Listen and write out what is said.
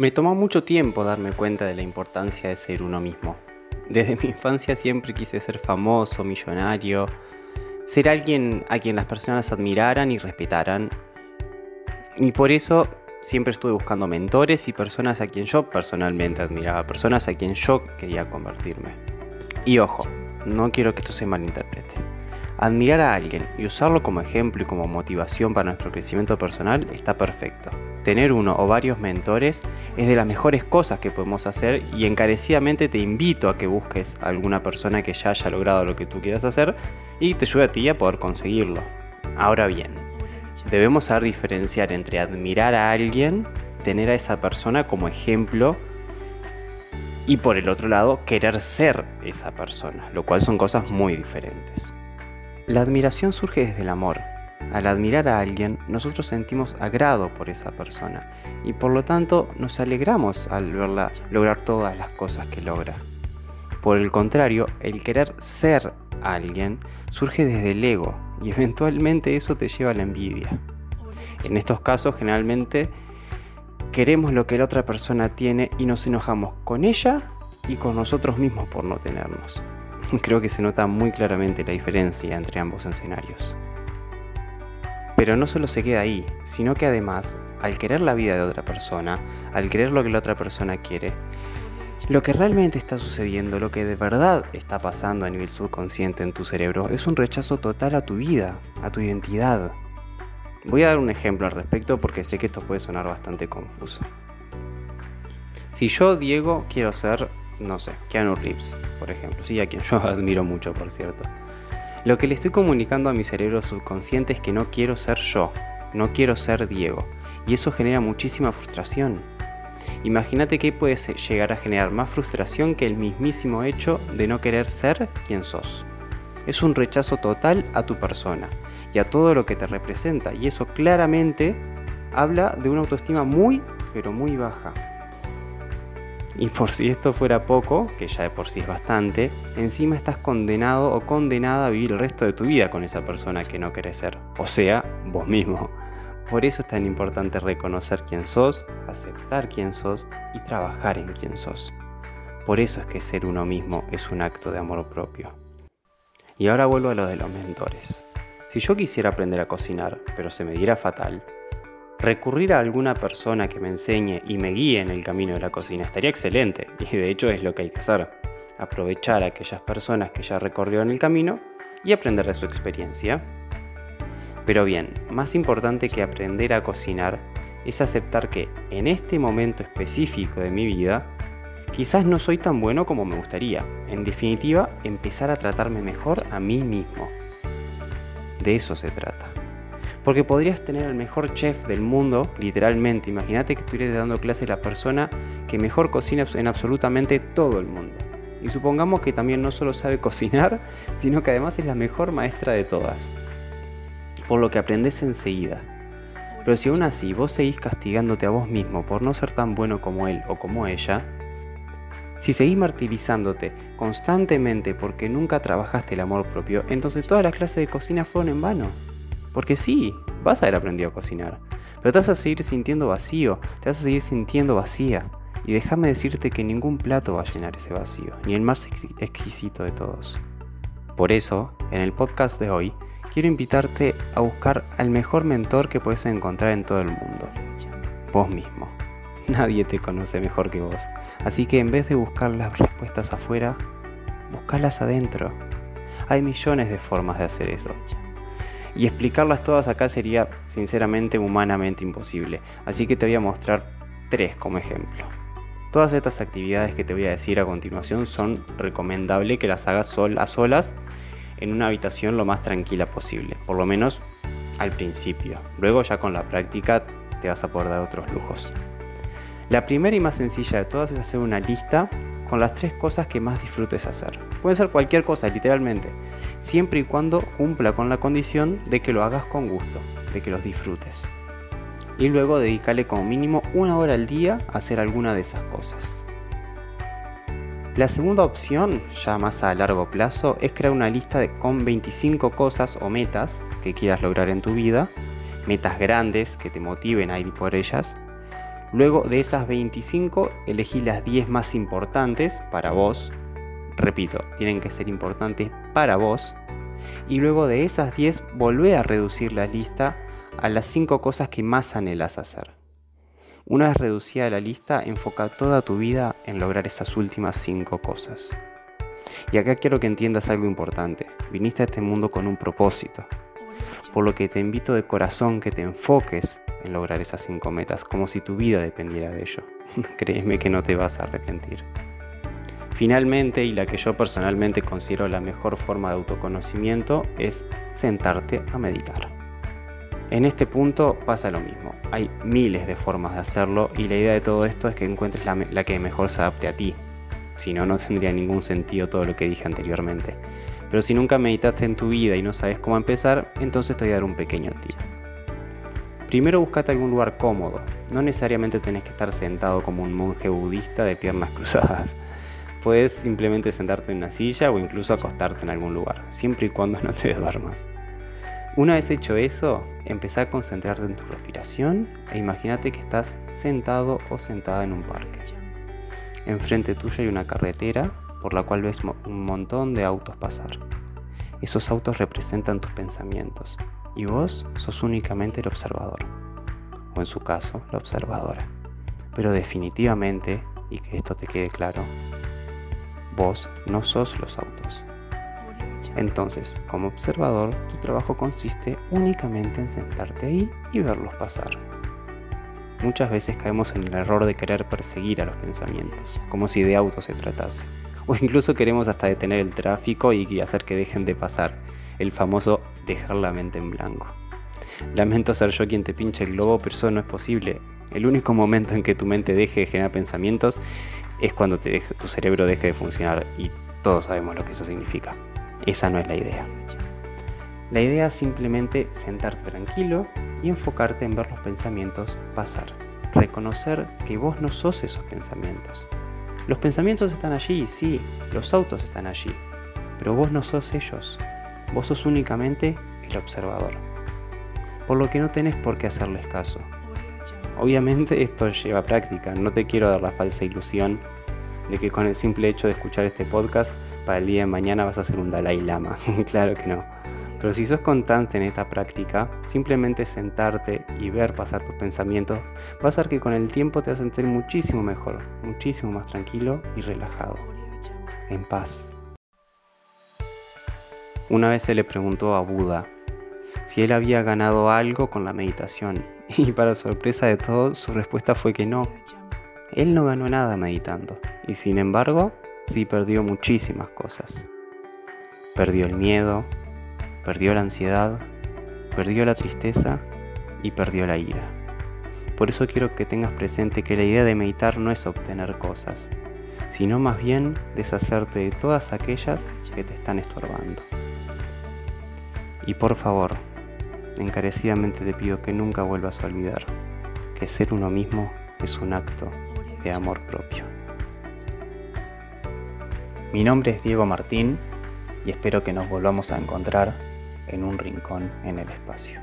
Me tomó mucho tiempo darme cuenta de la importancia de ser uno mismo. Desde mi infancia siempre quise ser famoso, millonario, ser alguien a quien las personas admiraran y respetaran. Y por eso siempre estuve buscando mentores y personas a quien yo personalmente admiraba, personas a quien yo quería convertirme. Y ojo, no quiero que esto se malinterprete. Admirar a alguien y usarlo como ejemplo y como motivación para nuestro crecimiento personal está perfecto tener uno o varios mentores es de las mejores cosas que podemos hacer y encarecidamente te invito a que busques a alguna persona que ya haya logrado lo que tú quieras hacer y te ayude a ti a poder conseguirlo. Ahora bien, debemos saber diferenciar entre admirar a alguien, tener a esa persona como ejemplo y por el otro lado querer ser esa persona, lo cual son cosas muy diferentes. La admiración surge desde el amor, al admirar a alguien, nosotros sentimos agrado por esa persona y por lo tanto nos alegramos al verla lograr todas las cosas que logra. Por el contrario, el querer ser alguien surge desde el ego y eventualmente eso te lleva a la envidia. En estos casos generalmente queremos lo que la otra persona tiene y nos enojamos con ella y con nosotros mismos por no tenernos. Creo que se nota muy claramente la diferencia entre ambos escenarios. Pero no solo se queda ahí, sino que además, al querer la vida de otra persona, al querer lo que la otra persona quiere, lo que realmente está sucediendo, lo que de verdad está pasando a nivel subconsciente en tu cerebro, es un rechazo total a tu vida, a tu identidad. Voy a dar un ejemplo al respecto porque sé que esto puede sonar bastante confuso. Si yo, Diego, quiero ser, no sé, Keanu Reeves, por ejemplo, sí, a quien yo admiro mucho, por cierto. Lo que le estoy comunicando a mi cerebro subconsciente es que no quiero ser yo, no quiero ser Diego, y eso genera muchísima frustración. Imagínate que puede llegar a generar más frustración que el mismísimo hecho de no querer ser quien sos. Es un rechazo total a tu persona y a todo lo que te representa, y eso claramente habla de una autoestima muy, pero muy baja. Y por si esto fuera poco, que ya de por sí es bastante, encima estás condenado o condenada a vivir el resto de tu vida con esa persona que no querés ser. O sea, vos mismo. Por eso es tan importante reconocer quién sos, aceptar quién sos y trabajar en quién sos. Por eso es que ser uno mismo es un acto de amor propio. Y ahora vuelvo a lo de los mentores. Si yo quisiera aprender a cocinar, pero se me diera fatal, Recurrir a alguna persona que me enseñe y me guíe en el camino de la cocina estaría excelente, y de hecho es lo que hay que hacer. Aprovechar a aquellas personas que ya recorrieron el camino y aprender de su experiencia. Pero bien, más importante que aprender a cocinar es aceptar que en este momento específico de mi vida, quizás no soy tan bueno como me gustaría. En definitiva, empezar a tratarme mejor a mí mismo. De eso se trata. Porque podrías tener al mejor chef del mundo, literalmente. Imagínate que estuvieras dando clase a la persona que mejor cocina en absolutamente todo el mundo. Y supongamos que también no solo sabe cocinar, sino que además es la mejor maestra de todas. Por lo que aprendes enseguida. Pero si aún así vos seguís castigándote a vos mismo por no ser tan bueno como él o como ella, si seguís martirizándote constantemente porque nunca trabajaste el amor propio, entonces todas las clases de cocina fueron en vano. Porque sí, vas a haber aprendido a cocinar, pero te vas a seguir sintiendo vacío, te vas a seguir sintiendo vacía. Y déjame decirte que ningún plato va a llenar ese vacío, ni el más exquisito de todos. Por eso, en el podcast de hoy, quiero invitarte a buscar al mejor mentor que puedes encontrar en todo el mundo. Vos mismo. Nadie te conoce mejor que vos. Así que en vez de buscar las respuestas afuera, buscalas adentro. Hay millones de formas de hacer eso. Y explicarlas todas acá sería sinceramente humanamente imposible, así que te voy a mostrar tres como ejemplo. Todas estas actividades que te voy a decir a continuación son recomendables que las hagas a solas en una habitación lo más tranquila posible, por lo menos al principio. Luego ya con la práctica te vas a poder dar otros lujos. La primera y más sencilla de todas es hacer una lista con las tres cosas que más disfrutes hacer. Puede ser cualquier cosa, literalmente siempre y cuando cumpla con la condición de que lo hagas con gusto, de que los disfrutes. Y luego dedícale como mínimo una hora al día a hacer alguna de esas cosas. La segunda opción, ya más a largo plazo, es crear una lista de, con 25 cosas o metas que quieras lograr en tu vida, metas grandes que te motiven a ir por ellas, Luego de esas 25, elegí las 10 más importantes para vos. Repito, tienen que ser importantes para vos. Y luego de esas 10, volvé a reducir la lista a las 5 cosas que más anhelas hacer. Una vez reducida la lista, enfoca toda tu vida en lograr esas últimas 5 cosas. Y acá quiero que entiendas algo importante. Viniste a este mundo con un propósito. Por lo que te invito de corazón que te enfoques en lograr esas 5 metas, como si tu vida dependiera de ello. Créeme que no te vas a arrepentir. Finalmente, y la que yo personalmente considero la mejor forma de autoconocimiento, es sentarte a meditar. En este punto pasa lo mismo. Hay miles de formas de hacerlo y la idea de todo esto es que encuentres la, que mejor se adapte a ti. Si no, no tendría ningún sentido todo lo que dije anteriormente. Pero si nunca meditaste en tu vida y no sabes cómo empezar, entonces te voy a dar un pequeño tip. Primero buscate algún lugar cómodo. No necesariamente tenés que estar sentado como un monje budista de piernas cruzadas. Puedes simplemente sentarte en una silla o incluso acostarte en algún lugar, siempre y cuando no te duermas. Una vez hecho eso, empezá a concentrarte en tu respiración e imagínate que estás sentado o sentada en un parque. Enfrente tuyo hay una carretera por la cual ves un montón de autos pasar. Esos autos representan tus pensamientos y vos sos únicamente el observador, o en su caso, la observadora. Pero definitivamente, y que esto te quede claro, vos no sos los autos. Entonces, como observador, tu trabajo consiste únicamente en sentarte ahí y verlos pasar. Muchas veces caemos en el error de querer perseguir a los pensamientos, como si de autos se tratase. O incluso queremos hasta detener el tráfico y hacer que dejen de pasar, el famoso dejar la mente en blanco. Lamento ser yo quien te pinche el globo, pero eso no es posible. El único momento en que tu mente deje de generar pensamientos es cuando tu cerebro deje de funcionar y todos sabemos lo que eso significa. Esa no es la idea. La idea es simplemente sentarte tranquilo y enfocarte en ver los pensamientos pasar. Reconocer que vos no sos esos pensamientos. Los pensamientos están allí, sí, los autos están allí, pero vos no sos ellos. Vos sos únicamente el observador. Por lo que no tenés por qué hacerles caso. Obviamente esto lleva práctica, no te quiero dar la falsa ilusión de que con el simple hecho de escuchar este podcast para el día de mañana vas a ser un Dalai Lama. claro que no. Pero si sos constante en esta práctica, simplemente sentarte y ver pasar tus pensamientos va a hacer que con el tiempo te vas a sentir muchísimo mejor, muchísimo más tranquilo y relajado, en paz. Una vez se le preguntó a Buda si él había ganado algo con la meditación y para sorpresa de todos su respuesta fue que no. Él no ganó nada meditando y sin embargo sí perdió muchísimas cosas. Perdió el miedo, perdió la ansiedad, perdió la tristeza y perdió la ira. Por eso quiero que tengas presente que la idea de meditar no es obtener cosas, sino más bien deshacerte de todas aquellas que te están estorbando. Y por favor, encarecidamente te pido que nunca vuelvas a olvidar que ser uno mismo es un acto de amor propio. Mi nombre es Diego Martín y espero que nos volvamos a encontrar en un rincón en el espacio.